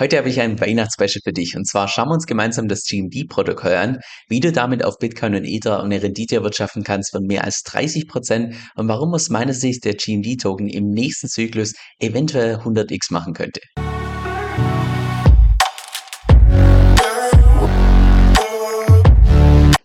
Heute habe ich ein Weihnachtsspecial für dich und zwar schauen wir uns gemeinsam das GMD-Protokoll an, wie du damit auf Bitcoin und Ether eine Rendite erwirtschaften kannst von mehr als 30 Prozent und warum aus meiner Sicht der GMD-Token im nächsten Zyklus eventuell 100x machen könnte.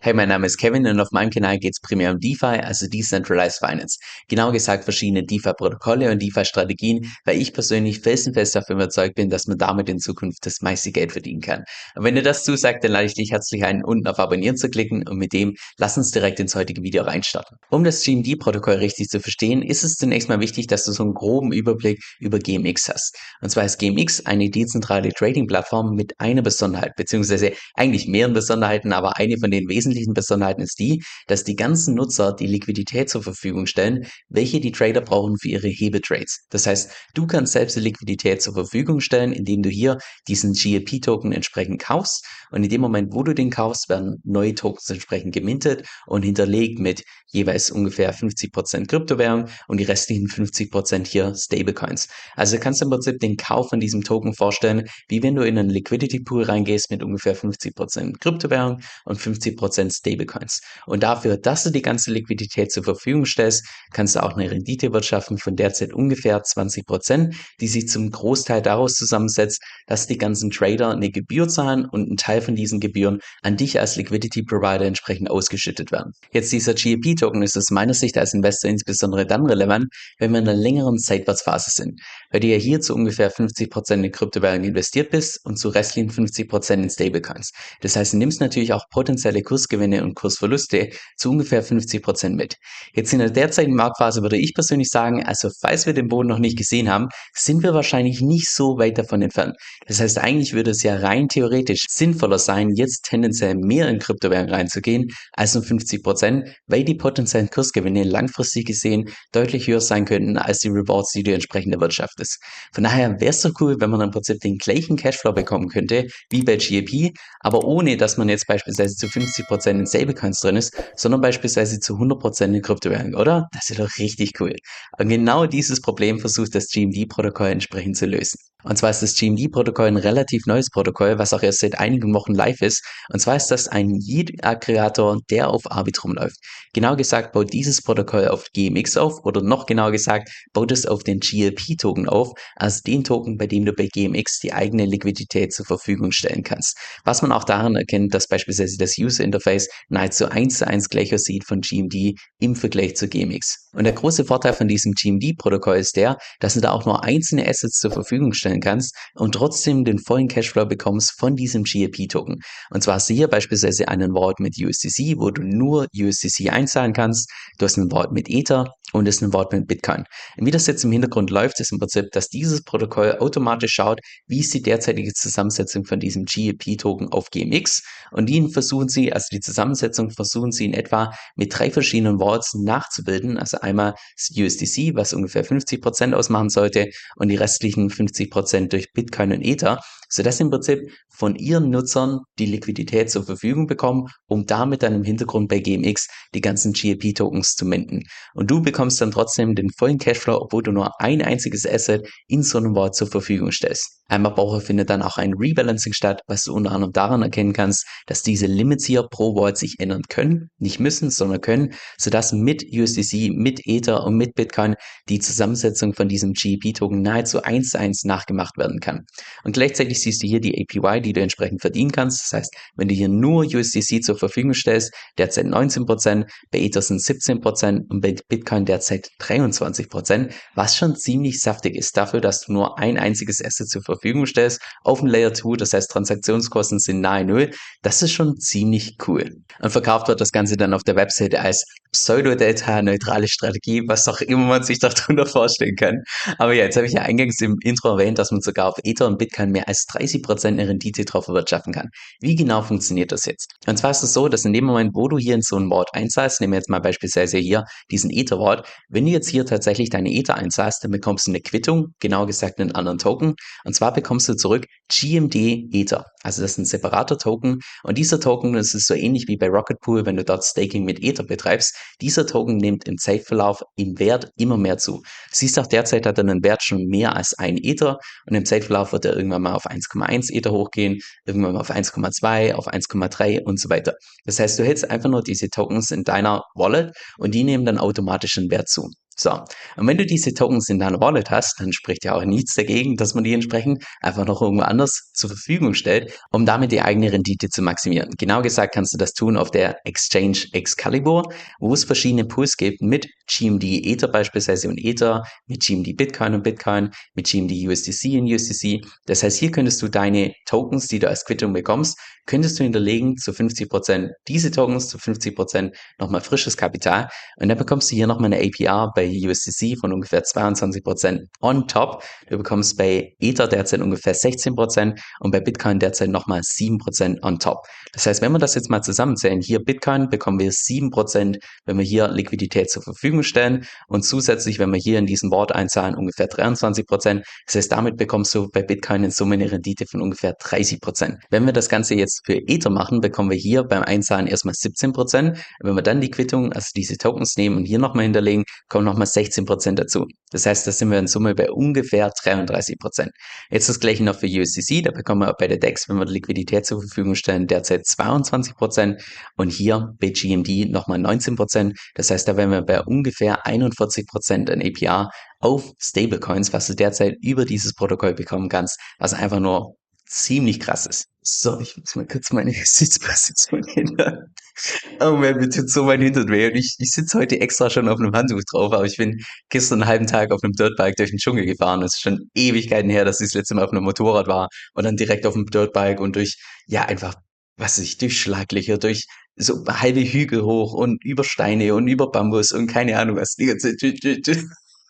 Hey, mein Name ist Kevin und auf meinem Kanal geht es primär um DeFi, also Decentralized Finance. Genau gesagt verschiedene DeFi-Protokolle und DeFi-Strategien, weil ich persönlich felsenfest davon überzeugt bin, dass man damit in Zukunft das meiste Geld verdienen kann. Und wenn dir das zusagt, dann lade ich dich herzlich ein, unten auf Abonnieren zu klicken und mit dem lass uns direkt ins heutige Video reinstarten. Um das GMD-Protokoll richtig zu verstehen, ist es zunächst mal wichtig, dass du so einen groben Überblick über GMX hast. Und zwar ist GMX eine dezentrale Trading-Plattform mit einer Besonderheit, beziehungsweise eigentlich mehreren Besonderheiten, aber eine von den wesentlichen wesentlichen Besonderheiten ist die, dass die ganzen Nutzer die Liquidität zur Verfügung stellen, welche die Trader brauchen für ihre Hebetrades. Das heißt, du kannst selbst die Liquidität zur Verfügung stellen, indem du hier diesen GLP-Token entsprechend kaufst und in dem Moment, wo du den kaufst, werden neue Tokens entsprechend gemintet und hinterlegt mit jeweils ungefähr 50% Kryptowährung und die restlichen 50% hier Stablecoins. Also kannst du im Prinzip den Kauf von diesem Token vorstellen, wie wenn du in einen Liquidity Pool reingehst mit ungefähr 50% Kryptowährung und 50% Prozent Stablecoins. Und dafür, dass du die ganze Liquidität zur Verfügung stellst, kannst du auch eine Rendite wirtschaften von derzeit ungefähr 20 Prozent, die sich zum Großteil daraus zusammensetzt, dass die ganzen Trader eine Gebühr zahlen und ein Teil von diesen Gebühren an dich als Liquidity Provider entsprechend ausgeschüttet werden. Jetzt dieser GEP-Token ist aus meiner Sicht als Investor insbesondere dann relevant, wenn wir in einer längeren Seitwärtsphase sind, weil du ja hier zu ungefähr 50 Prozent in Kryptowährungen investiert bist und zu restlichen 50 Prozent in Stablecoins. Das heißt, du nimmst natürlich auch potenzielle Kursgewinne Kursgewinne und Kursverluste zu ungefähr 50 Prozent mit. Jetzt in der derzeitigen Marktphase würde ich persönlich sagen, also falls wir den Boden noch nicht gesehen haben, sind wir wahrscheinlich nicht so weit davon entfernt. Das heißt, eigentlich würde es ja rein theoretisch sinnvoller sein, jetzt tendenziell mehr in Kryptowährungen reinzugehen als um 50 Prozent, weil die potenziellen Kursgewinne langfristig gesehen deutlich höher sein könnten als die Rewards, die du entsprechend erwirtschaftest. Von daher wäre es doch cool, wenn man im Prinzip den gleichen Cashflow bekommen könnte wie bei GEP, aber ohne, dass man jetzt beispielsweise zu 50 Prozent in Stablecoins drin ist, sondern beispielsweise zu 100% in Kryptowährungen, oder? Das ist doch richtig cool. Und genau dieses Problem versucht das GMD-Protokoll entsprechend zu lösen. Und zwar ist das GMD-Protokoll ein relativ neues Protokoll, was auch erst seit einigen Wochen live ist. Und zwar ist das ein Yield-Aggregator, der auf Arbitrum läuft. Genau gesagt baut dieses Protokoll auf GMX auf oder noch genauer gesagt baut es auf den GLP-Token auf, also den Token, bei dem du bei GMX die eigene Liquidität zur Verfügung stellen kannst. Was man auch daran erkennt, dass beispielsweise das User-Interface nahezu eins zu eins gleich aussieht von GMD im Vergleich zu GMX. Und der große Vorteil von diesem GMD-Protokoll ist der, dass du da auch nur einzelne Assets zur Verfügung stellen kannst und trotzdem den vollen Cashflow bekommst von diesem GLP-Token. Und zwar hast du hier beispielsweise einen Vault mit USDC, wo du nur USDC einzahlen kannst. Du hast einen Vault mit Ether und ist ein Vault mit Bitcoin. Wie das jetzt im Hintergrund läuft, ist im Prinzip, dass dieses Protokoll automatisch schaut, wie ist die derzeitige Zusammensetzung von diesem GLP-Token auf GMX und die versuchen sie, also die Zusammensetzung versuchen sie in etwa mit drei verschiedenen Vaults nachzubilden. Also einmal das USDC, was ungefähr 50 Prozent ausmachen sollte und die restlichen 50 Prozent durch Bitcoin und Ether, sodass im Prinzip von ihren Nutzern die Liquidität zur Verfügung bekommen, um damit dann im Hintergrund bei GMX die ganzen GLP-Tokens zu minden. Und du bekommst dann trotzdem den vollen Cashflow, obwohl du nur ein einziges Asset in so einem Wort zur Verfügung stellst. Einmal Woche findet dann auch ein Rebalancing statt, was du unter anderem daran erkennen kannst, dass diese Limits hier pro Vault sich ändern können, nicht müssen, sondern können, sodass mit USDC, mit Ether und mit Bitcoin die Zusammensetzung von diesem GEP-Token nahezu eins zu eins nachgemacht werden kann. Und gleichzeitig siehst du hier die APY, die du entsprechend verdienen kannst. Das heißt, wenn du hier nur USDC zur Verfügung stellst, derzeit 19%, bei Ether sind 17% und bei Bitcoin derzeit 23%, was schon ziemlich saftig ist dafür, dass du nur ein einziges Asset zur Verfügung stellst auf dem Layer 2, das heißt Transaktionskosten sind nahe Null, das ist schon ziemlich cool. Und verkauft wird das Ganze dann auf der Webseite als Pseudo-Delta-neutrale Strategie, was auch immer man sich darunter vorstellen kann. Aber ja, jetzt habe ich ja eingangs im Intro erwähnt, dass man sogar auf Ether und Bitcoin mehr als 30% eine Rendite drauf erwirtschaften kann. Wie genau funktioniert das jetzt? Und zwar ist es so, dass in dem Moment, wo du hier in so ein Wort einzahlst, nehmen wir jetzt mal beispielsweise hier diesen Ether-Wort, wenn du jetzt hier tatsächlich deine Ether einzahlst, dann bekommst du eine Quittung, genau gesagt einen anderen Token, und zwar zwar bekommst du zurück GMD Ether. Also das ist ein separater Token und dieser Token, das ist so ähnlich wie bei Rocket Pool, wenn du dort Staking mit Ether betreibst. Dieser Token nimmt im Zeitverlauf im Wert immer mehr zu. siehst auch derzeit hat er einen Wert schon mehr als ein Ether und im Zeitverlauf wird er irgendwann mal auf 1,1 Ether hochgehen, irgendwann mal auf 1,2, auf 1,3 und so weiter. Das heißt, du hältst einfach nur diese Tokens in deiner Wallet und die nehmen dann automatisch einen Wert zu. So, und wenn du diese Tokens in deiner Wallet hast, dann spricht ja auch nichts dagegen, dass man die entsprechend einfach noch irgendwo anders zur Verfügung stellt, um damit die eigene Rendite zu maximieren. Genau gesagt kannst du das tun auf der Exchange Excalibur, wo es verschiedene Pools gibt mit GMD Ether beispielsweise und Ether, mit GMD Bitcoin und Bitcoin, mit GMD USDC und USDC. Das heißt, hier könntest du deine Tokens, die du als Quittung bekommst, könntest du hinterlegen zu 50 Prozent diese Tokens, zu 50 Prozent nochmal frisches Kapital und dann bekommst du hier nochmal eine APR bei USDC von ungefähr 22 Prozent on top. Du bekommst bei Ether derzeit ungefähr 16 Prozent und bei Bitcoin derzeit nochmal 7% on top. Das heißt, wenn wir das jetzt mal zusammenzählen, hier Bitcoin bekommen wir 7%, wenn wir hier Liquidität zur Verfügung stellen und zusätzlich, wenn wir hier in diesen Wort einzahlen, ungefähr 23%. Das heißt, damit bekommst du bei Bitcoin in Summe eine Rendite von ungefähr 30%. Wenn wir das Ganze jetzt für Ether machen, bekommen wir hier beim Einzahlen erstmal 17%. Wenn wir dann die Quittung, also diese Tokens nehmen und hier nochmal hinterlegen, kommen nochmal 16% dazu. Das heißt, da sind wir in Summe bei ungefähr 33%. Jetzt das gleiche noch für USDC, da bekommen wir bei der DEX, wenn wir Liquidität zur Verfügung stellen, derzeit 22% und hier bei GMD nochmal 19%. Das heißt, da wären wir bei ungefähr 41% an APR auf Stablecoins, was du derzeit über dieses Protokoll bekommen kannst, was einfach nur ziemlich krass ist. So, ich muss mal kurz meine Sitzposition ändern. Oh man, mir tut so mein Hintern weh. Und ich, ich sitze heute extra schon auf einem Handtuch drauf, aber ich bin gestern einen halben Tag auf einem Dirtbike durch den Dschungel gefahren. Es ist schon Ewigkeiten her, dass ich das letzte Mal auf einem Motorrad war und dann direkt auf dem Dirtbike und durch, ja, einfach, was weiß ich, durch Schlaglöcher, durch so halbe Hügel hoch und über Steine und über Bambus und keine Ahnung was. Die ganze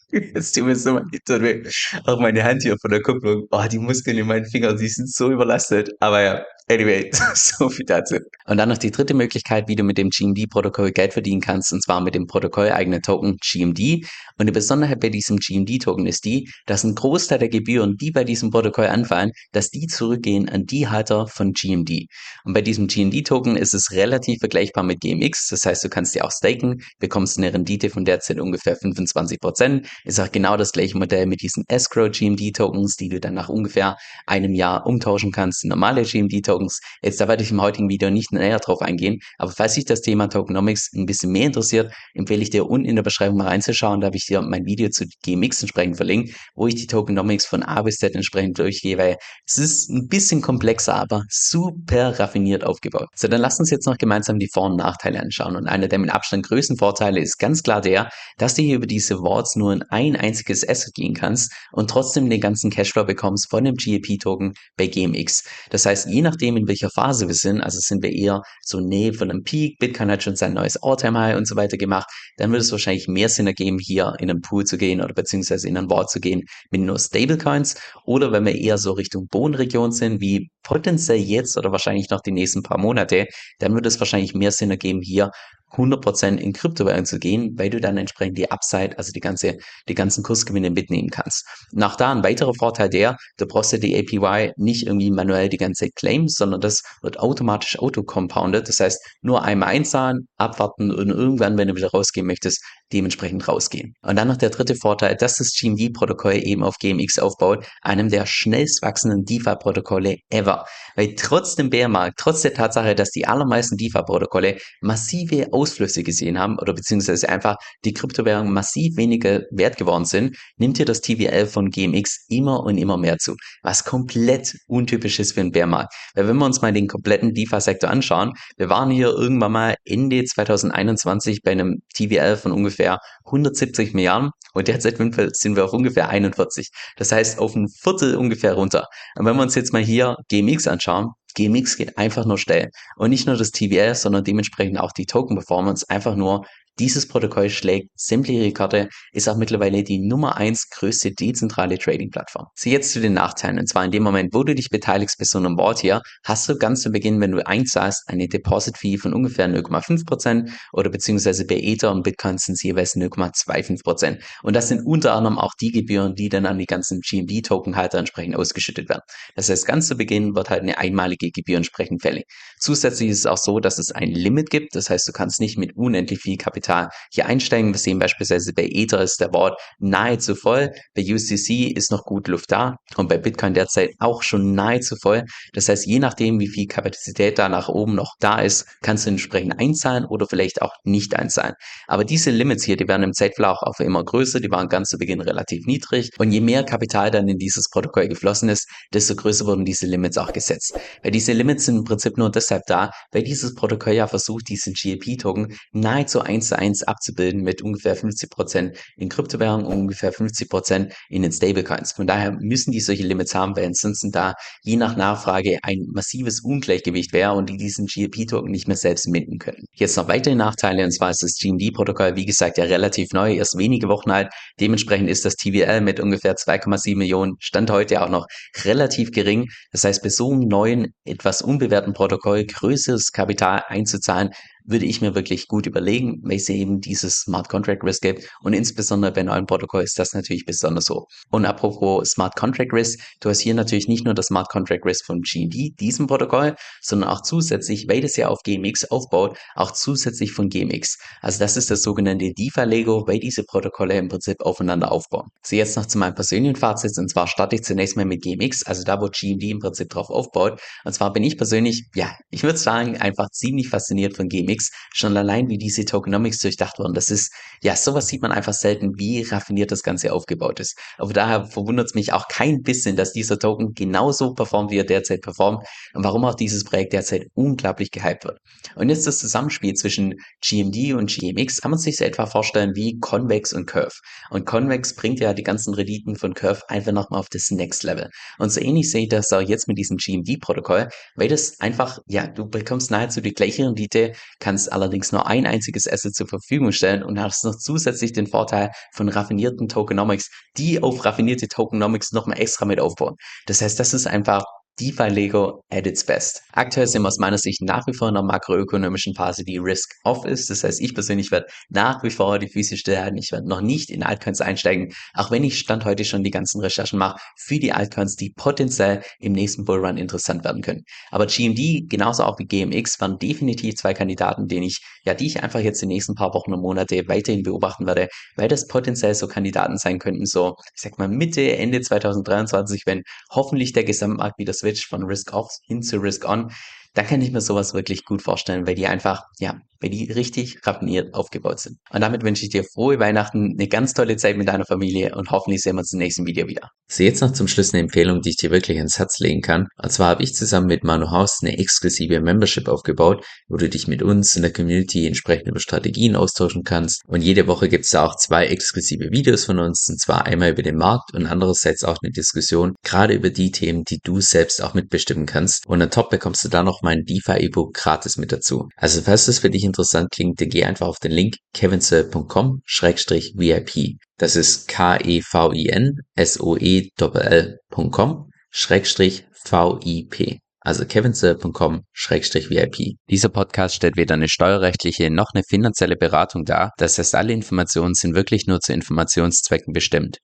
Jetzt tut mir so mein Hintern. Auch meine Hand hier von der Kupplung. Oh, die Muskeln in meinen Fingern, die sind so überlastet. Aber ja, Anyway, so viel dazu. Und dann noch die dritte Möglichkeit, wie du mit dem GMD-Protokoll Geld verdienen kannst, und zwar mit dem Protokoll eigenen Token GMD. Und die Besonderheit bei diesem GMD-Token ist die, dass ein Großteil der Gebühren, die bei diesem Protokoll anfallen, dass die zurückgehen an die Halter von GMD. Und bei diesem GMD-Token ist es relativ vergleichbar mit GMX. Das heißt, du kannst dir auch staken, bekommst eine Rendite von derzeit ungefähr 25%. Prozent. Ist auch genau das gleiche Modell mit diesen Escrow GMD-Tokens, die du dann nach ungefähr einem Jahr umtauschen kannst normale GMD-Tokens Tokens. Jetzt, da werde ich im heutigen Video nicht näher drauf eingehen, aber falls sich das Thema Tokenomics ein bisschen mehr interessiert, empfehle ich dir unten in der Beschreibung mal reinzuschauen. Da habe ich dir mein Video zu GMX entsprechend verlinkt, wo ich die Tokenomics von A bis Z entsprechend durchgehe, weil es ist ein bisschen komplexer, aber super raffiniert aufgebaut. So, dann lass uns jetzt noch gemeinsam die Vor- und Nachteile anschauen. Und einer der mit Abstand größten Vorteile ist ganz klar der, dass du hier über diese Vaults nur in ein einziges Asset gehen kannst und trotzdem den ganzen Cashflow bekommst von dem GEP-Token bei GMX. Das heißt, je nachdem, nachdem, in welcher Phase wir sind, also sind wir eher so Nähe von einem Peak, Bitcoin hat schon sein neues All-Time-High und so weiter gemacht, dann würde es wahrscheinlich mehr Sinn ergeben, hier in einen Pool zu gehen oder beziehungsweise in ein Wort zu gehen mit nur Stablecoins. Oder wenn wir eher so Richtung Bodenregion sind, wie potenziell jetzt oder wahrscheinlich noch die nächsten paar Monate, dann würde es wahrscheinlich mehr Sinn ergeben, hier 100% in Kryptowährungen zu gehen, weil du dann entsprechend die Upside, also die ganze, die ganzen Kursgewinne mitnehmen kannst. Nach da ein weiterer Vorteil der, du brauchst ja die APY nicht irgendwie manuell die ganze claimen, sondern das wird automatisch auto-compounded. Das heißt, nur einmal einzahlen, abwarten und irgendwann, wenn du wieder rausgehen möchtest, dementsprechend rausgehen. Und dann noch der dritte Vorteil, dass das GMD-Protokoll eben auf GMX aufbaut, einem der schnellst wachsenden DeFi-Protokolle ever. Weil trotz dem Bärmarkt, trotz der Tatsache, dass die allermeisten DeFi-Protokolle massive Ausflüsse gesehen haben oder beziehungsweise einfach die Kryptowährungen massiv weniger wert geworden sind, nimmt hier das TVL von GMX immer und immer mehr zu, was komplett untypisch ist für einen Bärmarkt. Weil wenn wir uns mal den kompletten DeFi-Sektor anschauen, wir waren hier irgendwann mal Ende 2021 bei einem TVL von ungefähr ungefähr 170 Milliarden und derzeit sind wir auf ungefähr 41. Das heißt auf ein Viertel ungefähr runter. Und wenn wir uns jetzt mal hier GMX anschauen, GMX geht einfach nur steil. Und nicht nur das TVL, sondern dementsprechend auch die Token Performance einfach nur Dieses Protokoll schlägt sämtliche Rekorde, ist auch mittlerweile die Nummer eins größte dezentrale Trading-Plattform. So jetzt zu den Nachteilen. Und zwar in dem Moment, wo du dich beteiligst bei so einem hier, hast du ganz zu Beginn, wenn du einzahlst, eine Deposit-Fee von ungefähr 0,5% oder beziehungsweise bei Ether und Bitcoin sind es jeweils 0,25%. Und das sind unter anderem auch die Gebühren, die dann an die ganzen GMD-Token-Halter entsprechend ausgeschüttet werden. Das heißt, ganz zu Beginn wird halt eine einmalige Gebühr entsprechend fällig. Zusätzlich ist es auch so, dass es ein Limit gibt. Das heißt, du kannst nicht mit unendlich viel Kapital Kapital hier einsteigen. Wir sehen beispielsweise bei Ether ist der Board nahezu voll, bei UCC ist noch gut Luft da und bei Bitcoin derzeit auch schon nahezu voll. Das heißt, je nachdem, wie viel Kapazität da nach oben noch da ist, kannst du entsprechend einzahlen oder vielleicht auch nicht einzahlen. Aber diese Limits hier, die werden im Zeitverlauf auch immer größer, die waren ganz zu Beginn relativ niedrig und je mehr Kapital dann in dieses Protokoll geflossen ist, desto größer wurden diese Limits auch gesetzt. Weil diese Limits sind im Prinzip nur deshalb da, weil dieses Protokoll ja versucht, diesen GLP-Token nahezu einzahlen 1 abzubilden mit ungefähr 50 Prozent in Kryptowährungen und ungefähr 50 Prozent in den Stablecoins. Von daher müssen die solche Limits haben, weil ansonsten da je nach Nachfrage ein massives Ungleichgewicht wäre und die diesen GLP-Token nicht mehr selbst minden können. Jetzt noch weitere Nachteile, und zwar ist das GMD-Protokoll, wie gesagt, ja relativ neu, erst wenige Wochen alt. Dementsprechend ist das TVL mit ungefähr 2,7 Millionen Stand heute auch noch relativ gering. Das heißt, bei so einem neuen, etwas unbewährten Protokoll größeres Kapital einzuzahlen, würde ich mir wirklich gut überlegen, weil es eben dieses Smart Contract Risk gibt. Und insbesondere bei neuen Protokoll ist das natürlich besonders so. Und apropos Smart Contract Risk, du hast hier natürlich nicht nur das Smart Contract Risk von GMD, diesem Protokoll, sondern auch zusätzlich, weil das ja auf GMX aufbaut, auch zusätzlich von GMX. Also das ist das sogenannte DeFi-Lego, weil diese Protokolle im Prinzip aufeinander aufbauen. So jetzt noch zu meinem persönlichen Fazit, und zwar starte ich zunächst mal mit GMX, also da, wo GMD im Prinzip drauf aufbaut. Und zwar bin ich persönlich, ja, ich würde sagen, einfach ziemlich fasziniert von GMX Tokenomics, schon allein wie diese Tokenomics durchdacht wurden. Das ist, ja, sowas sieht man einfach selten, wie raffiniert das Ganze aufgebaut ist. Aber daher verwundert es mich auch kein bisschen, dass dieser Token genauso performt, wie er derzeit performt und warum auch dieses Projekt derzeit unglaublich gehypt wird. Und jetzt das Zusammenspiel zwischen GMD und GMX kann man sich etwa vorstellen wie Convex und Curve. Und Convex bringt ja die ganzen Renditen von Curve einfach nochmal auf das Next Level. Und so ähnlich sehe ich das auch jetzt mit diesem GMD-Protokoll, weil das einfach, ja, du bekommst nahezu die gleiche Rendite, kannst allerdings nur ein einziges Asset zur Verfügung stellen und hast noch zusätzlich den Vorteil von raffinierten Tokenomics, die auf raffinierte Tokenomics nochmal extra mit aufbauen. Das heißt, das ist einfach DeFi Lego at its best. Aktuell sind wir aus meiner Sicht nach wie vor in einer makroökonomischen Phase, die Risk-Off ist. Das heißt, ich persönlich werde nach wie vor die Füße stillhalten. Ich werde noch nicht in Altcoins einsteigen, auch wenn ich Stand heute schon die ganzen Recherchen mache für die Altcoins, die potenziell im nächsten Bullrun interessant werden können. Aber GMD, genauso auch wie GMX, waren definitiv zwei Kandidaten, denen ich, ja, die ich einfach jetzt die nächsten paar Wochen und Monate weiterhin beobachten werde, weil das potenziell so Kandidaten sein könnten, so, ich sag mal Mitte, Ende 2023, wenn hoffentlich der Gesamtmarkt wieder Switch von Risk Off hin zu Risk On, da kann ich mir sowas wirklich gut vorstellen, weil die einfach, ja, weil die richtig raffiniert aufgebaut sind. Und damit wünsche ich dir frohe Weihnachten, eine ganz tolle Zeit mit deiner Familie und hoffentlich sehen wir uns im nächsten Video wieder. So, jetzt noch zum Schluss eine Empfehlung, die ich dir wirklich ans Herz legen kann. Und zwar habe ich zusammen mit Manu Haus eine exklusive Membership aufgebaut, wo du dich mit uns in der Community entsprechend über Strategien austauschen kannst. Und jede Woche gibt es da auch zwei exklusive Videos von uns, und zwar einmal über den Markt und andererseits auch eine Diskussion, gerade über die Themen, die du selbst auch mitbestimmen kannst. Und on top bekommst du da noch mein DeFi-E-Book gratis mit dazu. Also falls das für dich interessant klingt, dann geh einfach auf den Link kevinsoe.com-vip. Das ist K-E-V-I-N-S-O-E-L.com-vip. Also kevinsoe.com-vip. Dieser Podcast stellt weder eine steuerrechtliche noch eine finanzielle Beratung dar. Das heißt, alle Informationen sind wirklich nur zu Informationszwecken bestimmt.